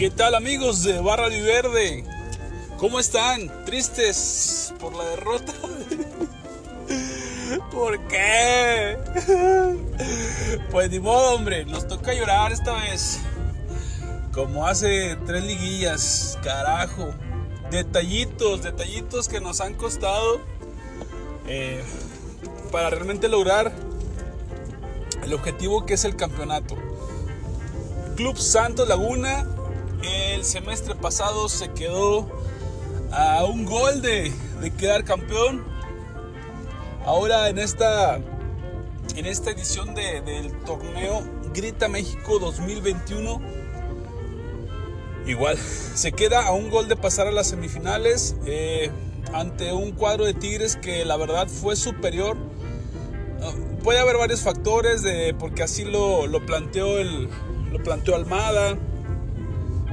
¿Qué tal amigos de Barra Verde? ¿Cómo están? ¿Tristes por la derrota? ¿Por qué? Pues ni modo, hombre, nos toca llorar esta vez. Como hace tres liguillas, carajo. Detallitos, detallitos que nos han costado eh, para realmente lograr el objetivo que es el campeonato. Club Santos Laguna el semestre pasado se quedó a un gol de, quedar campeón. Ahora en esta, en esta edición del torneo Grita México 2021, igual se queda a un gol de pasar a las semifinales eh, ante un cuadro de Tigres que la verdad fue superior. Ah, puede haber varios factores de porque así lo, lo planteó el lo planteó Almada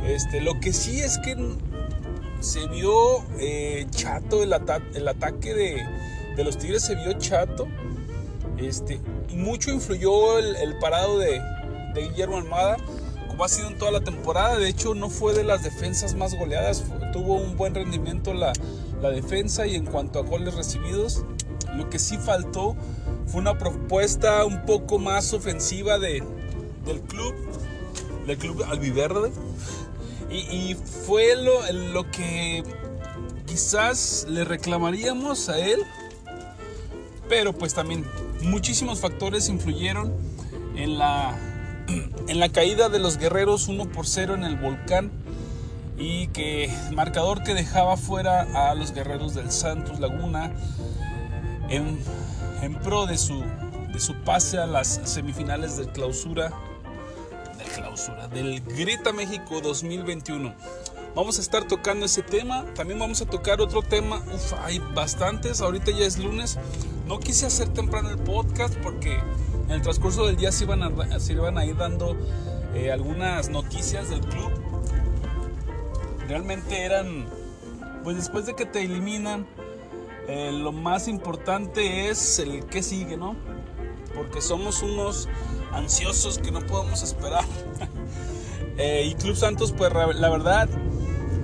este, lo que sí es que se vio eh, chato el, ataque de, los Tigres, se vio chato. Este, mucho influyó el, parado de, Guillermo Almada, como ha sido en toda la temporada. De hecho, no fue de las defensas más goleadas, tuvo un buen rendimiento la, defensa y en cuanto a goles recibidos, lo que sí faltó fue una propuesta un poco más ofensiva de, del club, del club albiverde. Y, fue lo, lo que quizás le reclamaríamos a él, pero pues también muchísimos factores influyeron en la, en la caída de los guerreros 1 por 0 en el volcán y que marcador que dejaba fuera a los guerreros del Santos Laguna en, pro de su, de su pase a las semifinales de clausura clausura del Grita México 2021. Vamos a estar tocando ese tema. También vamos a tocar otro tema. Uf, hay bastantes. Ahorita ya es lunes. No quise hacer temprano el podcast porque en el transcurso del día se iban a, se iban a ir dando eh, algunas noticias del club. Realmente eran, pues después de que te eliminan, eh, lo más importante es el que sigue, ¿no? Porque somos unos ansiosos que no podemos esperar. Eh, y Club Santos, pues la verdad,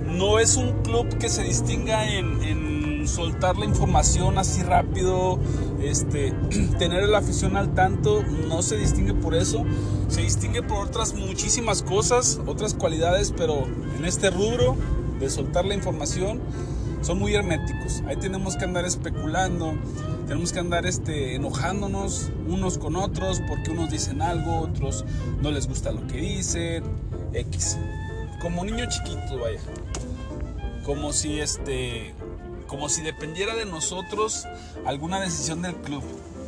no es un club que se distinga en, soltar la información así rápido, este, tener la afición al tanto, no se distingue por eso, se distingue por otras muchísimas cosas, otras cualidades, pero en este rubro de soltar la información son muy herméticos. Ahí tenemos que andar especulando, tenemos que andar este, enojándonos unos con otros porque unos dicen algo, otros no les gusta lo que dicen, X. Como niño chiquito, vaya. Como si este como si dependiera de nosotros alguna decisión del club.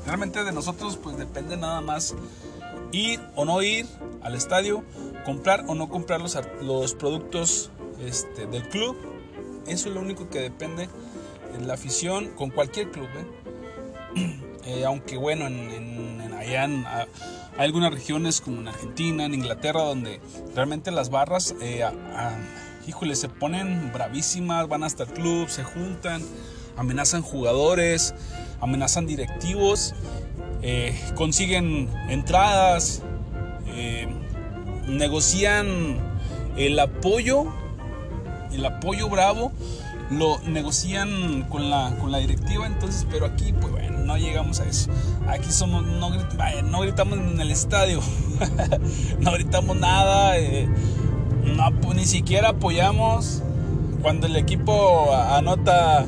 Realmente de nosotros pues depende nada más ir o no ir al estadio, comprar o no comprar los, los productos este, del club. Eso es lo único que depende en la afición con cualquier club. ¿eh? Eh, aunque bueno, en, allá hay algunas regiones como en Argentina, en Inglaterra, donde realmente las barras, eh, híjole, se ponen bravísimas, van hasta el club, se juntan, amenazan jugadores, amenazan directivos, consiguen entradas, negocian el apoyo, el apoyo bravo lo negocian con la, con la directiva, entonces, pero aquí, pues bueno, no llegamos a eso. Aquí somos, no, no gritamos en el estadio, no gritamos nada, eh, no, ni siquiera apoyamos cuando el equipo anota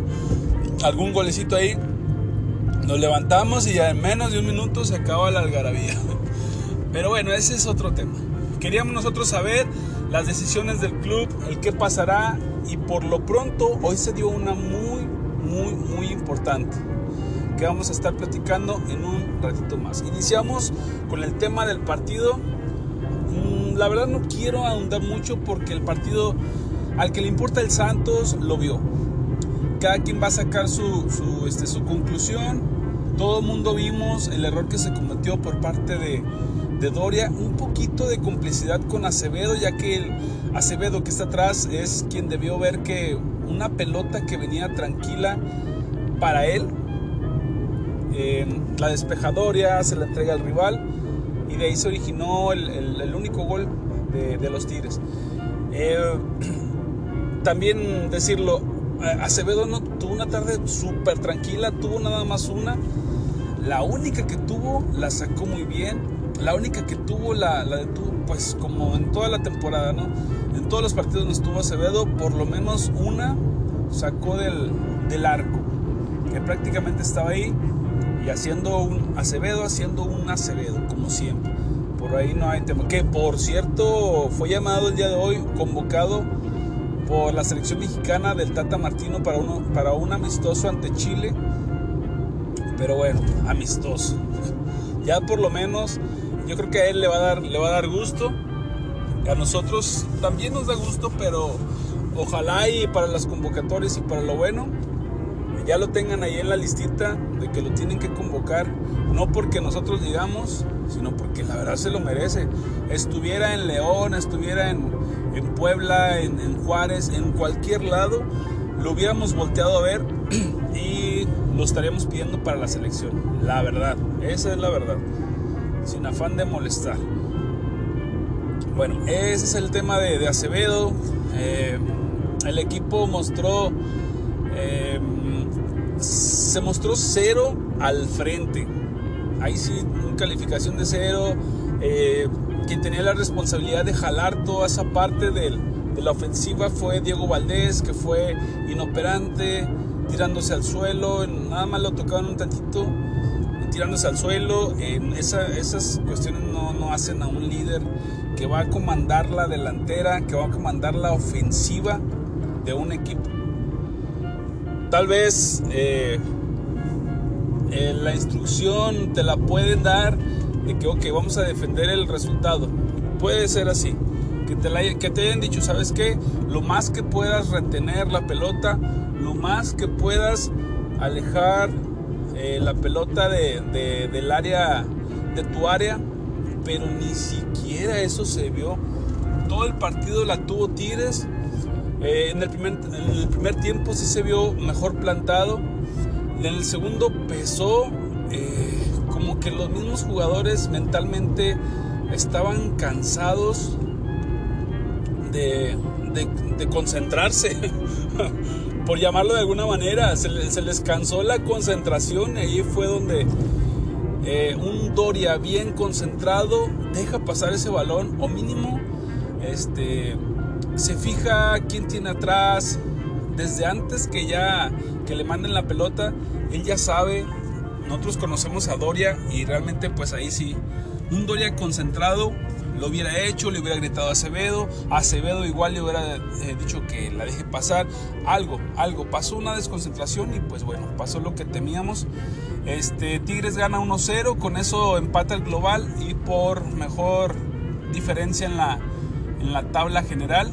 algún golecito ahí. Nos levantamos y ya en menos de un minuto se acaba la algarabía. Pero bueno, ese es otro tema. Queríamos nosotros saber las decisiones del club, el qué pasará y por lo pronto hoy se dio una muy, muy, muy importante que vamos a estar platicando en un ratito más. Iniciamos con el tema del partido. Mm, la verdad no quiero ahondar mucho porque el partido al que le importa el Santos lo vio. Cada quien va a sacar su, su, este, su conclusión. Todo el mundo vimos el error que se cometió por parte de, de Doria, un poquito de complicidad con Acevedo, ya que Acevedo que está atrás es quien debió ver que una pelota que venía tranquila para él, eh, la despejadoria se la entrega al rival y de ahí se originó el, único gol de, los Tigres. Eh, también decirlo, Acevedo no tuvo una tarde súper tranquila, tuvo nada más una. La única que tuvo la sacó muy bien. La única que tuvo la, la detuvo, pues como en toda la temporada, ¿no? En todos los partidos donde estuvo Acevedo, por lo menos una sacó del, del arco, que prácticamente estaba ahí y haciendo un Acevedo, haciendo un Acevedo, como siempre. Por ahí no hay tema. Que por cierto, fue llamado el día de hoy, convocado por la selección mexicana del Tata Martino para, uno, para un amistoso ante Chile. Pero bueno, amistoso. Ya por lo menos, yo creo que a él le va a dar, le va a dar gusto. A nosotros también nos da gusto, pero ojalá y para las convocatorias y para lo bueno, ya lo tengan ahí en la listita de que lo tienen que convocar, no porque nosotros digamos, sino porque la verdad se lo merece. Estuviera en León, estuviera en, en Puebla, en, Juárez, en cualquier lado, lo hubiéramos volteado a ver y lo estaríamos pidiendo para la selección. La verdad, esa es la verdad. Sin afán de molestar. Bueno, ese es el tema de, Acevedo. Eh, el equipo mostró. Eh, se mostró cero al frente. Ahí sí, calificación de cero. Eh, quien tenía la responsabilidad de jalar toda esa parte de la ofensiva fue Diego Valdés, que fue inoperante, tirándose al suelo, nada más lo tocaban un tantito, tirándose al suelo. En esas cuestiones no, no hacen a un líder que va a comandar la delantera, que va a comandar la ofensiva de un equipo. Tal vez eh, eh, la instrucción te la pueden dar de que, ok, vamos a defender el resultado. Puede ser así. Que te, te hayan dicho, ¿sabes qué? Lo más que puedas retener la pelota, lo más que puedas alejar eh, la pelota de, del área, de tu área, pero ni siquiera eso se vio. Todo el partido la tuvo Tigres. Eh, en, el primer, en el primer tiempo sí se vio mejor plantado. En el segundo pesó. Eh, como que los mismos jugadores mentalmente estaban cansados de, concentrarse, por llamarlo de alguna manera, se, les cansó la concentración y ahí fue donde eh, un Doria bien concentrado deja pasar ese balón o mínimo este, se fija quién tiene atrás, desde antes que ya que le manden la pelota, él ya sabe nosotros conocemos a Doria y realmente pues ahí sí, un Doria concentrado lo hubiera hecho, le hubiera gritado a Acevedo, Acevedo igual le hubiera eh, dicho que la deje pasar, algo, algo, pasó una desconcentración y pues bueno, pasó lo que temíamos. Este, Tigres gana 1-0, con eso empata el global y por mejor diferencia en la, en la tabla general.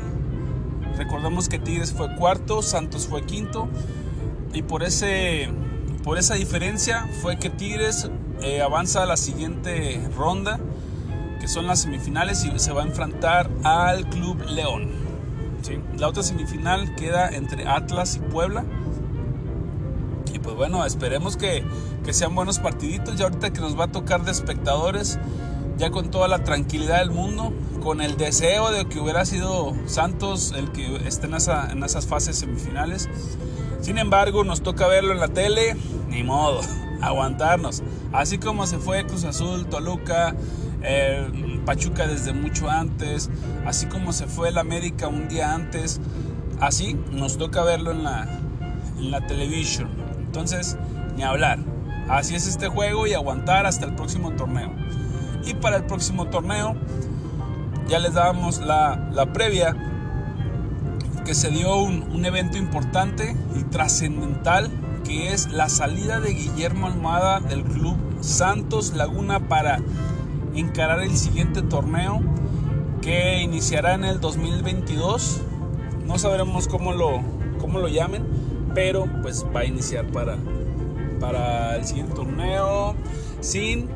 Recordemos que Tigres fue cuarto, Santos fue quinto. Y por ese por esa diferencia fue que Tigres eh, avanza a la siguiente ronda, que son las semifinales, y se va a enfrentar al Club León. La otra semifinal queda entre Atlas y Puebla. Y pues bueno, esperemos que, que sean buenos partiditos. Ya ahorita que nos va a tocar de espectadores, ya con toda la tranquilidad del mundo, con el deseo de que hubiera sido Santos el que esté en, en esas fases semifinales. Sin embargo, nos toca verlo en la tele, ni modo, aguantarnos. Así como se fue Cruz Azul, Toluca, eh, Pachuca desde mucho antes, así como se fue el América un día antes, así nos toca verlo en la, en la televisión. Entonces, ni hablar. Así es este juego y aguantar hasta el próximo torneo. Y para el próximo torneo, ya les dábamos la, la previa que se dio un, evento importante y trascendental que es la salida de Guillermo Almada del club Santos Laguna para encarar el siguiente torneo que iniciará en el 2022. No sabremos cómo lo, cómo lo llamen, pero pues va a iniciar para, para el siguiente torneo sin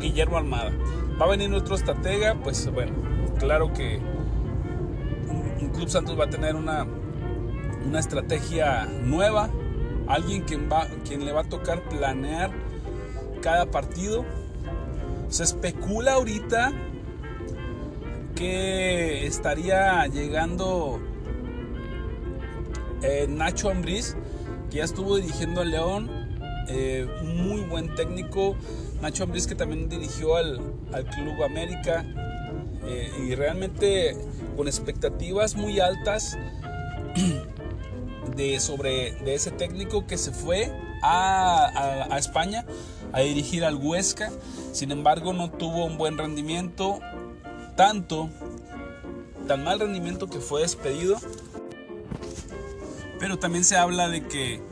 Guillermo Almada. Va a venir nuestro estratega, pues bueno, claro que Club Santos va a tener una, una estrategia nueva, alguien quien, va, quien le va a tocar planear cada partido. Se especula ahorita que estaría llegando eh, Nacho Ambriz, que ya estuvo dirigiendo al León, eh, muy buen técnico. Nacho Ambriz que también dirigió al, Club América eh, y realmente con expectativas muy altas de, sobre de ese técnico que se fue a, España a dirigir al Huesca. Sin embargo, no tuvo un buen rendimiento, tanto, tan mal rendimiento que fue despedido. Pero también se habla de que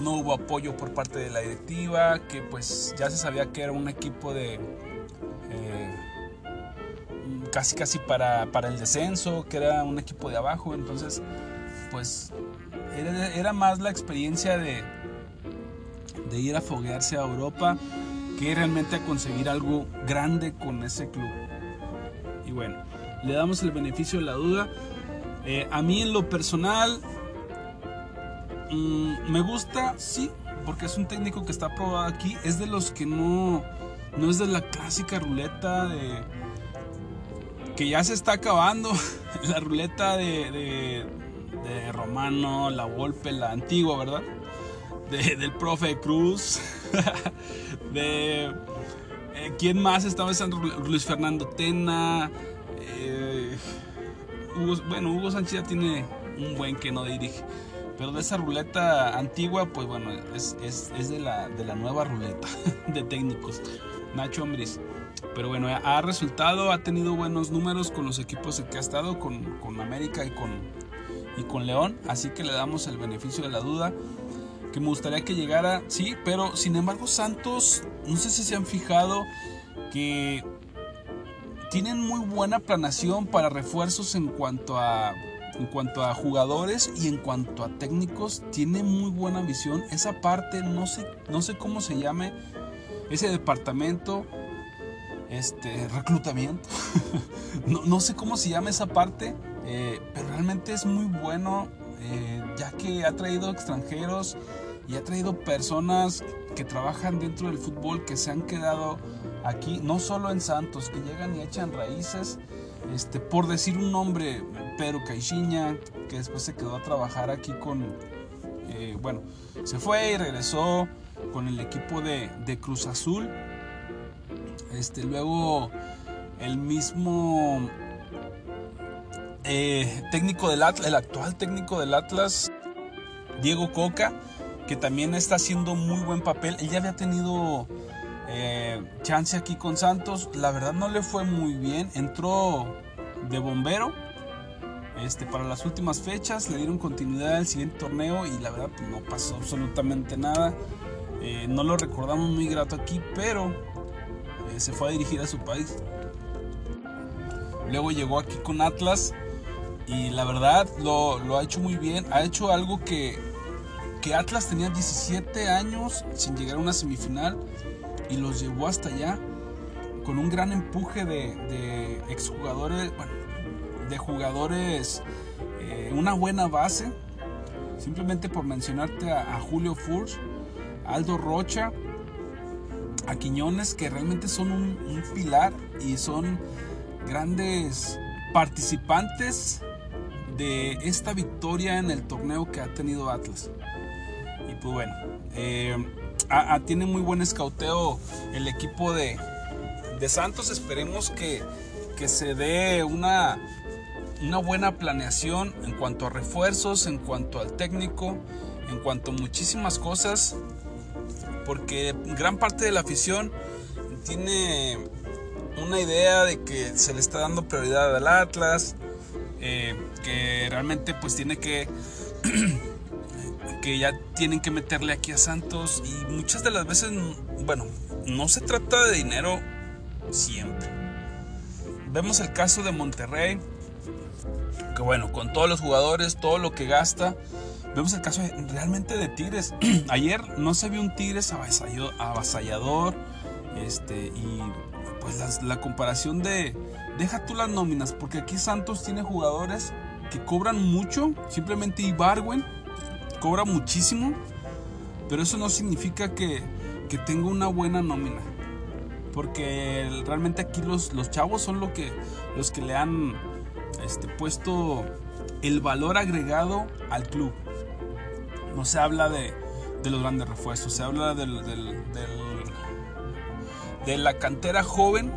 no hubo apoyo por parte de la directiva, que pues ya se sabía que era un equipo de eh, casi casi para, para, el descenso, que era un equipo de abajo, entonces pues era más la experiencia de, de ir a foguearse a Europa que realmente a conseguir algo grande con ese club. Y bueno, le damos el beneficio de la duda. Eh, a mí en lo personal mm, me gusta, sí, porque es un técnico que está aprobado aquí. Es de los que no, no es de la clásica ruleta de que ya se está acabando. la ruleta de, de, de Romano, la Volpe, la antigua, ¿verdad? Del profe Cruz, de eh, quién más estaba en Luis Fernando Tena, eh, bueno, Hugo Sánchez ya tiene un buen que no dirige, pero de esa ruleta antigua, pues bueno, es, de, la, de la nueva ruleta de técnicos, Nacho Ambris. Pero bueno, ha resultado, ha tenido buenos números con los equipos en que ha estado, con, con América y con, y con León, así que le damos el beneficio de la duda que me gustaría que llegara, sí, pero sin embargo Santos, no sé si se han fijado que tienen muy buena planación para refuerzos en cuanto a en cuanto a jugadores y en cuanto a técnicos. Tiene muy buena visión esa parte no sé no sé cómo se llame ese departamento este reclutamiento. No, sé cómo se llama esa parte eh, pero realmente es muy bueno eh, ya que ha traído extranjeros y ha traído personas que trabajan dentro del fútbol que se han quedado aquí, no solo en Santos, que llegan y echan raíces. Este, por decir un nombre, Pedro Caixinha, que después se quedó a trabajar aquí con, eh, bueno, se fue y regresó con el equipo de, Cruz Azul. Este, luego el mismo eh, técnico del Atlas, el actual técnico del Atlas, Diego Coca, que también está haciendo muy buen papel. Él ya había tenido eh, chance aquí con Santos. La verdad no le fue muy bien. Entró de bombero. Este, para las últimas fechas le dieron continuidad al siguiente torneo y la verdad pues, no pasó absolutamente nada. Eh, no lo recordamos muy grato aquí, pero eh, se fue a dirigir a su país. Luego llegó aquí con Atlas y la verdad lo, lo ha hecho muy bien. Ha hecho algo que que Atlas tenía 17 años sin llegar a una semifinal y los llevó hasta allá con un gran empuje de, exjugadores, bueno, de jugadores, eh, una buena base. Simplemente por mencionarte a, Julio Furch, Aldo Rocha, a Quiñones, que realmente son un, un pilar y son grandes participantes de esta victoria en el torneo que ha tenido Atlas. Pues bueno, eh, tiene muy buen escauteo el equipo de, Santos. Esperemos que, se dé una, una buena planeación en cuanto a refuerzos, en cuanto al técnico, en cuanto a muchísimas cosas. Porque gran parte de la afición tiene una idea de que se le está dando prioridad al Atlas, eh, que realmente pues tiene que que ya tienen que meterle aquí a Santos y muchas de las veces, bueno, no se trata de dinero siempre. Vemos el caso de Monterrey, que bueno, con todos los jugadores, todo lo que gasta, vemos el caso realmente de Tigres. Ayer no se vio un Tigres avasallador, este, y pues la, comparación de, deja tú las nóminas, porque aquí Santos tiene jugadores que cobran mucho, simplemente Ibarwen cobra muchísimo, pero eso no significa que, que tenga una buena nómina. porque realmente aquí los, los chavos son lo que, los que le han este, puesto el valor agregado al club. No se habla de, los grandes refuerzos, se habla del, de la cantera joven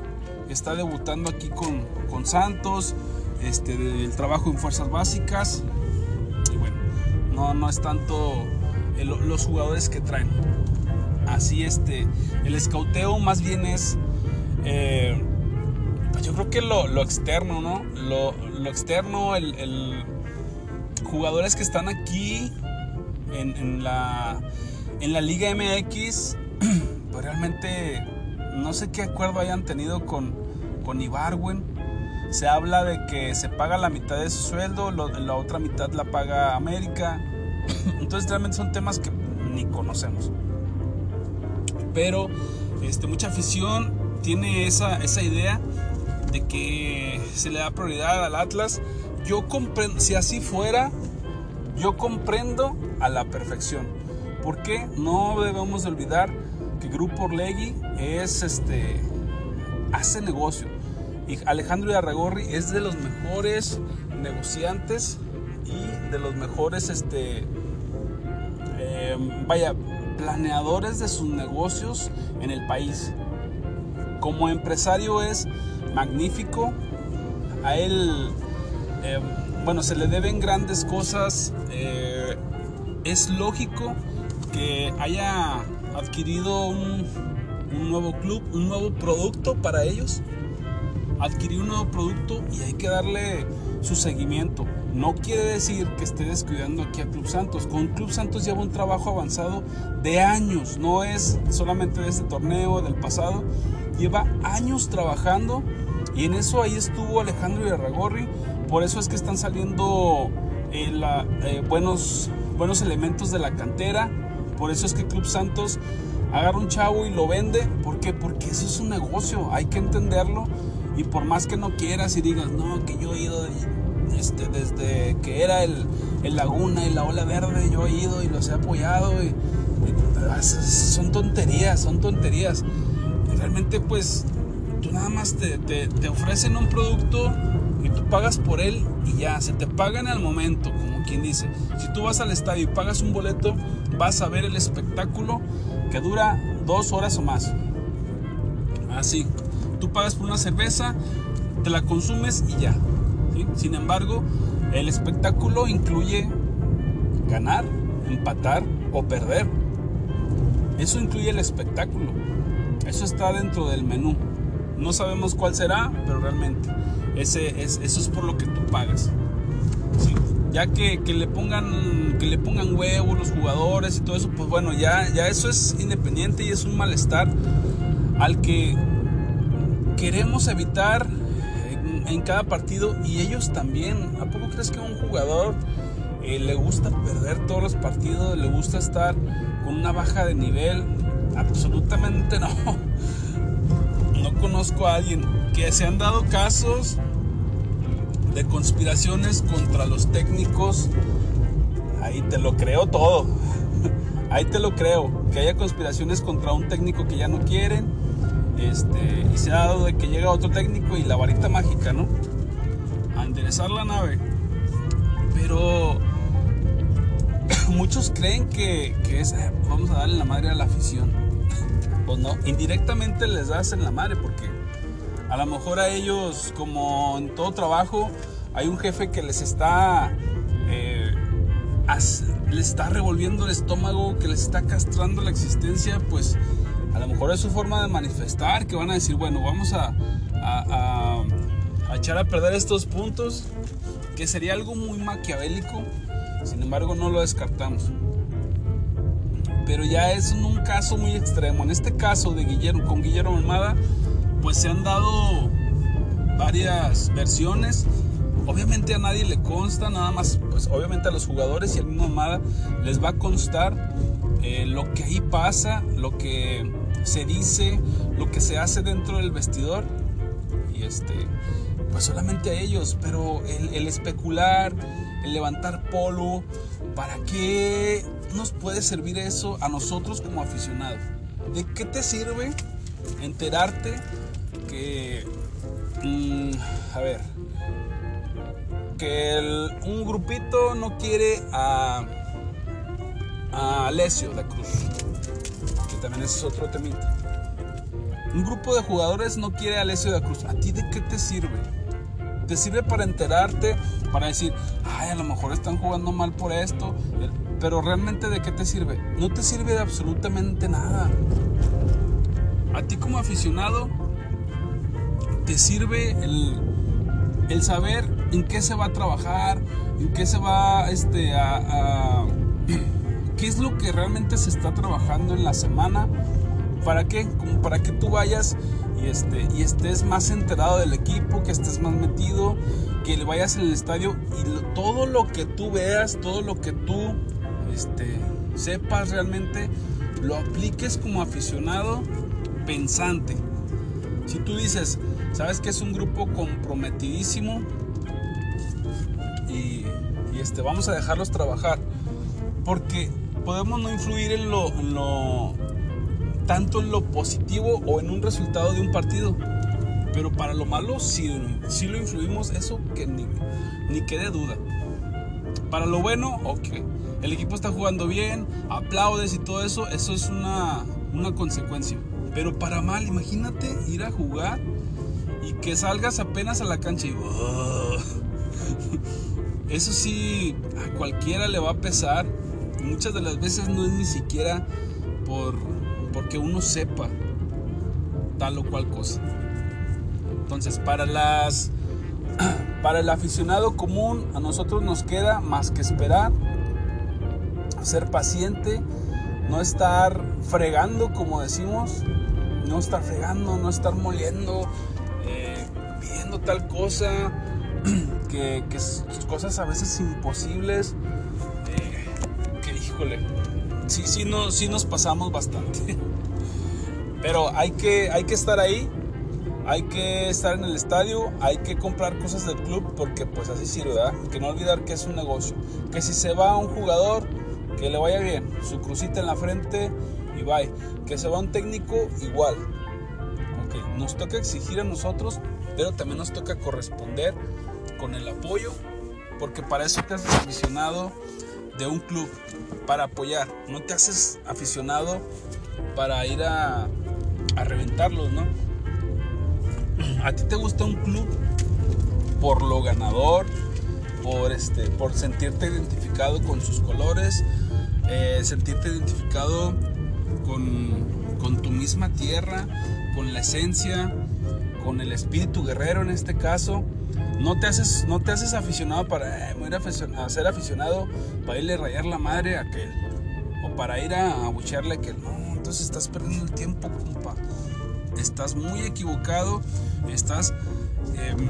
que está debutando aquí con, con Santos, este, del trabajo en fuerzas básicas. No, no es tanto los jugadores que traen. Así este, el escauteo más bien es, eh, yo creo que lo, externo, ¿no? Lo, externo, el, jugadores que están aquí en, la, en la Liga MX, pues realmente no sé qué acuerdo hayan tenido con, con Ibarwen. Se habla de que se paga la mitad de su sueldo, la otra mitad la paga América. Entonces realmente son temas que ni conocemos. Pero este, mucha afición tiene esa, idea de que se le da prioridad al Atlas. Yo comprendo, si así fuera, yo comprendo a la perfección. Porque no debemos de olvidar que Grupo Orlegui es este hace negocio. Alejandro Arragorri es de los mejores negociantes y de los mejores este eh, vaya planeadores de sus negocios en el país. Como empresario es magnífico. A él, eh, bueno, se le deben grandes cosas. Eh, es lógico que haya adquirido un, nuevo club, un nuevo producto para ellos. Adquirir un nuevo producto y hay que darle su seguimiento. No quiere decir que esté descuidando aquí a Club Santos. Con Club Santos lleva un trabajo avanzado de años, no es solamente de este torneo, del pasado. Lleva años trabajando y en eso ahí estuvo Alejandro Irarragorri. Por eso es que están saliendo eh, eh, buenos, buenos elementos de la cantera por eso es que Club Santos agarra un chavo y lo vende. ¿Por qué? Porque eso es un negocio, hay que entenderlo. Y por más que no quieras y digas, no, que yo he ido este, desde que era el, Laguna y la Ola Verde, yo he ido y los he apoyado. Y, son tonterías, son tonterías. realmente pues tú nada más te, te ofrecen un producto y tú pagas por él y ya, se te paga en el momento, como quien dice. Si tú vas al estadio y pagas un boleto, vas a ver el espectáculo que dura dos horas o más. Así, tú pagas por una cerveza, te la consumes y ya. Sin embargo, el espectáculo incluye ganar, empatar o perder. Eso incluye el espectáculo. Eso está dentro del menú. No sabemos cuál será, pero realmente ese es, eso es por lo que tú pagas ya que, le pongan que le pongan huevos los jugadores y todo eso, pues bueno, ya, ya eso es independiente y es un malestar al que queremos evitar en, cada partido y ellos también. ¿A poco crees que a un jugador eh, le gusta perder todos los partidos, le gusta estar con una baja de nivel? Absolutamente no. No conozco a alguien que se han dado casos de conspiraciones contra los técnicos, ahí te lo creo todo. Ahí te lo creo. Que haya conspiraciones contra un técnico que ya no quieren. Este, y se ha dado de que llega otro técnico y la varita mágica, ¿no? A enderezar la nave. Pero muchos creen que, es, eh, vamos a darle la madre a la afición. Pues no, indirectamente les das en la madre porque a lo mejor a ellos, como en todo trabajo, hay un jefe que les está, eh, les está revolviendo el estómago, que les está castrando la existencia, pues a lo mejor es su forma de manifestar, que van a decir, bueno, vamos a, a, a echar a perder estos puntos, que sería algo muy maquiavélico, sin embargo no lo descartamos pero ya es un caso muy extremo. En este caso de Guillermo, con Guillermo Almada, pues se han dado varias versiones. Obviamente a nadie le consta, nada más, pues obviamente a los jugadores y al mismo Amada les va a constar eh, lo que ahí pasa, lo que se dice, lo que se hace dentro del vestidor. Y este, pues solamente a ellos, pero el, especular, el levantar polo, ¿para qué nos puede servir eso a nosotros como aficionados? ¿De qué te sirve enterarte que, mm, a ver, que un grupito no quiere a, a Alessio de Cruz, también es otro temita. Un grupo de jugadores no quiere a Alessio de Cruz. ¿A ti de qué te sirve? Te sirve para enterarte, para decir, ay, a lo mejor están jugando mal por esto, pero realmente de qué te sirve? No te sirve de absolutamente nada. A ti como aficionado, te sirve el, el saber en qué se va a trabajar, en qué se va este, a, qué es lo que realmente se está trabajando en la semana. ¿Para qué? Como para que tú vayas y, este, y estés más enterado del equipo, que estés más metido, que le vayas en el estadio y todo lo que tú veas, todo lo que tú este, sepas realmente, lo apliques como aficionado pensante. Si tú dices, sabes que es un grupo comprometidísimo y, este, vamos a dejarlos trabajar, porque podemos no influir en lo, lo, tanto en lo positivo o en un resultado de un partido, pero para lo malo sí, lo influimos, eso que ni, ni quede duda. Para lo bueno, ok, el equipo está jugando bien, aplaudes y todo eso, eso es una, una consecuencia. Pero para mal, imagínate ir a jugar y que salgas apenas a la cancha y... Eso sí, a cualquiera le va a pesar. Muchas de las veces no es ni siquiera por porque uno sepa tal o cual cosa. Entonces, para las para el aficionado común a nosotros nos queda más que esperar, ser paciente, no estar fregando como decimos, no estar fregando, no estar moliendo, eh, pidiendo tal cosa, que, que cosas a veces imposibles, híjole, sí, sí, no, sí nos pasamos bastante. Pero hay que, hay que estar ahí, hay que estar en el estadio, hay que comprar cosas del club porque pues así sirve, ¿verdad? Que no olvidar que es un negocio. Que si se va un jugador, que le vaya bien, su crucita en la frente y bye. Que se va un técnico, igual. Ok, nos toca exigir a nosotros, pero también nos toca corresponder con el apoyo, porque para eso te haces aficionado de un club, para apoyar. No te haces aficionado para ir a, a reventarlos, ¿no? A ti te gusta un club por lo ganador, por, este, por sentirte identificado con sus colores, eh, sentirte identificado con, con tu misma tierra, con la esencia, con el espíritu guerrero en este caso. No te haces, no te haces aficionado para eh, ir a, ser aficionado para irle a rayar la madre a aquel. O para ir a abuchearle a aquel. No, entonces estás perdiendo el tiempo, compa. Estás muy equivocado. Estás em,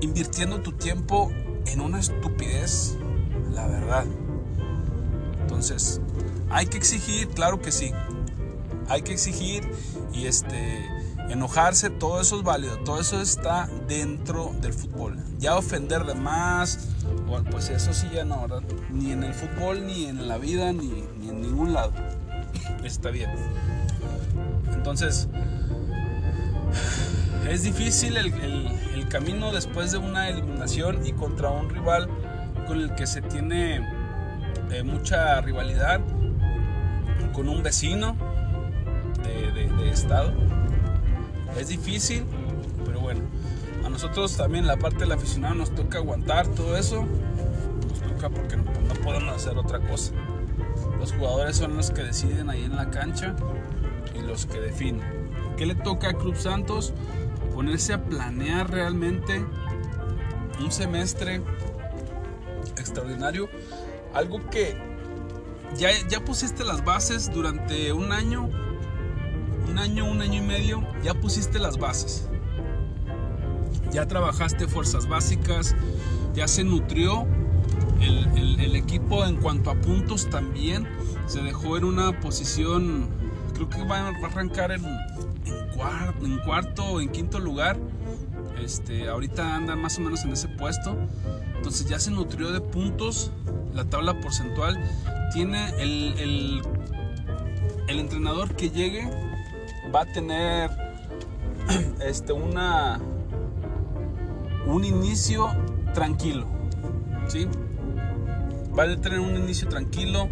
invirtiendo tu tiempo en una estupidez, la verdad. Entonces, hay que exigir, claro que sí. Hay que exigir y este enojarse, todo eso es válido, todo eso está dentro del fútbol. Ya ofender de más, pues eso sí ya no, ¿verdad? Ni en el fútbol, ni en la vida, ni, en ningún lado. Está bien. Entonces, es difícil el, camino después de una eliminación y contra un rival con el que se tiene eh, mucha rivalidad, con un vecino de estado es difícil, pero bueno, a nosotros también la parte del aficionado nos toca aguantar todo eso. Nos toca porque no, podemos hacer otra cosa. Los jugadores son los que deciden ahí en la cancha y los que definen. ¿Qué le toca a Club Santos? Ponerse a planear realmente un semestre extraordinario. Algo que ya, ya pusiste las bases durante un año un año, un año y medio, ya pusiste las bases. Ya trabajaste fuerzas básicas, ya se nutrió el, equipo en cuanto a puntos también. Se dejó en una posición, creo que va a arrancar en, en, cuarto o en quinto lugar. Este, ahorita anda más o menos en ese puesto. Entonces ya se nutrió de puntos. La tabla porcentual tiene el, el, el entrenador que llegue va a tener este, una, un inicio tranquilo. ¿sí? Va a tener un inicio tranquilo.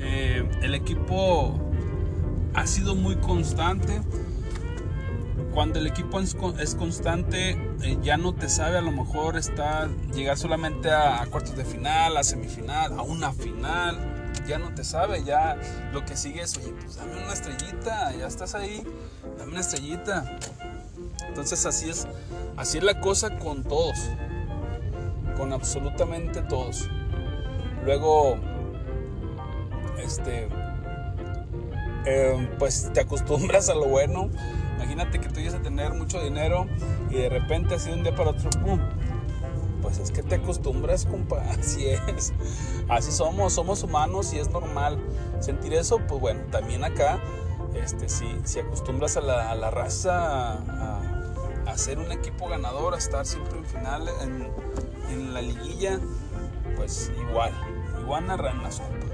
Eh, el equipo ha sido muy constante. Cuando el equipo es, constante, eh, ya no te sabe a lo mejor estar, llegar solamente a, a cuartos de final, a semifinal, a una final. Ya no te sabe, ya lo que sigue es, oye, pues dame una estrellita, ya estás ahí, dame una estrellita. Entonces así es, así es la cosa con todos, con absolutamente todos. Luego, este, eh, pues te acostumbras a lo bueno. Imagínate que tú ibas a tener mucho dinero y de repente así de un día para otro, ¡pum! Pues es que te acostumbras, compa, así es. Así somos, somos humanos y es normal sentir eso. Pues bueno, también acá, este, si, si acostumbras a la, a la raza a, ser un equipo ganador, a estar siempre en final, en, en la liguilla, pues igual, iguana ranas, compa.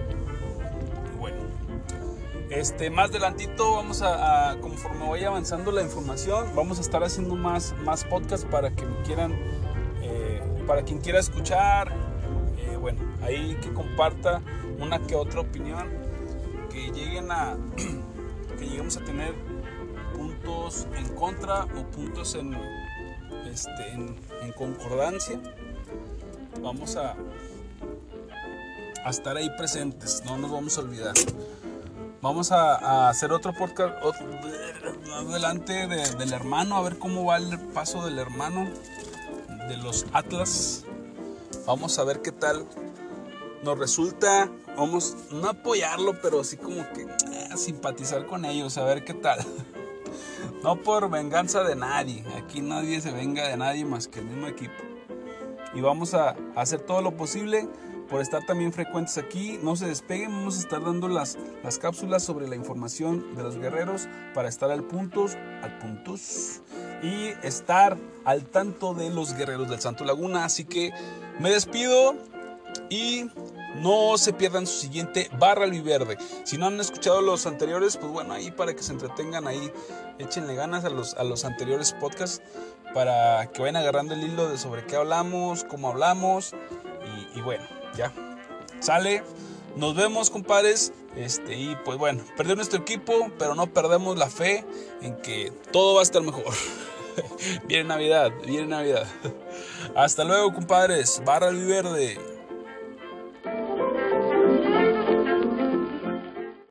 Este, más adelantito vamos a, conforme vaya avanzando la información, vamos a estar haciendo más, más podcasts para que me quieran, para quien quiera escuchar, eh, bueno, ahí que comparta una que otra opinión, que lleguen a, que lleguemos a tener puntos en contra o puntos en, este, en, concordancia. Vamos a, estar ahí presentes, no nos vamos a olvidar. Vamos a, hacer otro podcast adelante del hermano, a ver cómo va el paso del hermano de los Atlas. Vamos a ver qué tal nos resulta. Vamos no apoyarlo, pero así como que eh, simpatizar con ellos, a ver qué tal. No por venganza de nadie. Aquí nadie se venga de nadie más que el mismo equipo. Y vamos a hacer todo lo posible por estar también frecuentes aquí. No se despeguen, vamos a estar dando las, las cápsulas sobre la información de los guerreros para estar al puntos, al puntos y estar al tanto de los guerreros del Santo Laguna. Así que me despido y no se pierdan su siguiente barra verde. Si no han escuchado los anteriores, pues bueno, ahí para que se entretengan ahí, échenle ganas a los, a los anteriores podcasts para que vayan agarrando el hilo de sobre qué hablamos, cómo hablamos y bueno, ya. Sale. Nos vemos, compadres. Este, y pues bueno, perdió nuestro equipo, pero no perdemos la fe en que todo va a estar mejor. viene Navidad, viene Navidad. Hasta luego, compadres. Barra Verde.